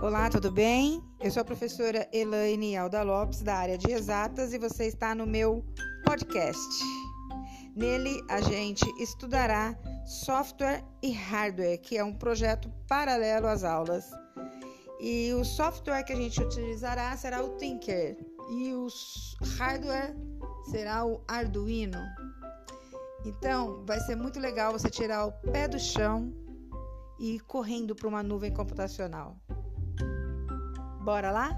Olá, tudo bem? Eu sou a professora Elaine Alda Lopes, da área de exatas, e você está no meu podcast. Nele, a gente estudará software e hardware, que é um projeto paralelo às aulas. E o software que a gente utilizará será o Tinker, e o hardware será o Arduino. Então, vai ser muito legal você tirar o pé do chão e ir correndo para uma nuvem computacional. Bora lá?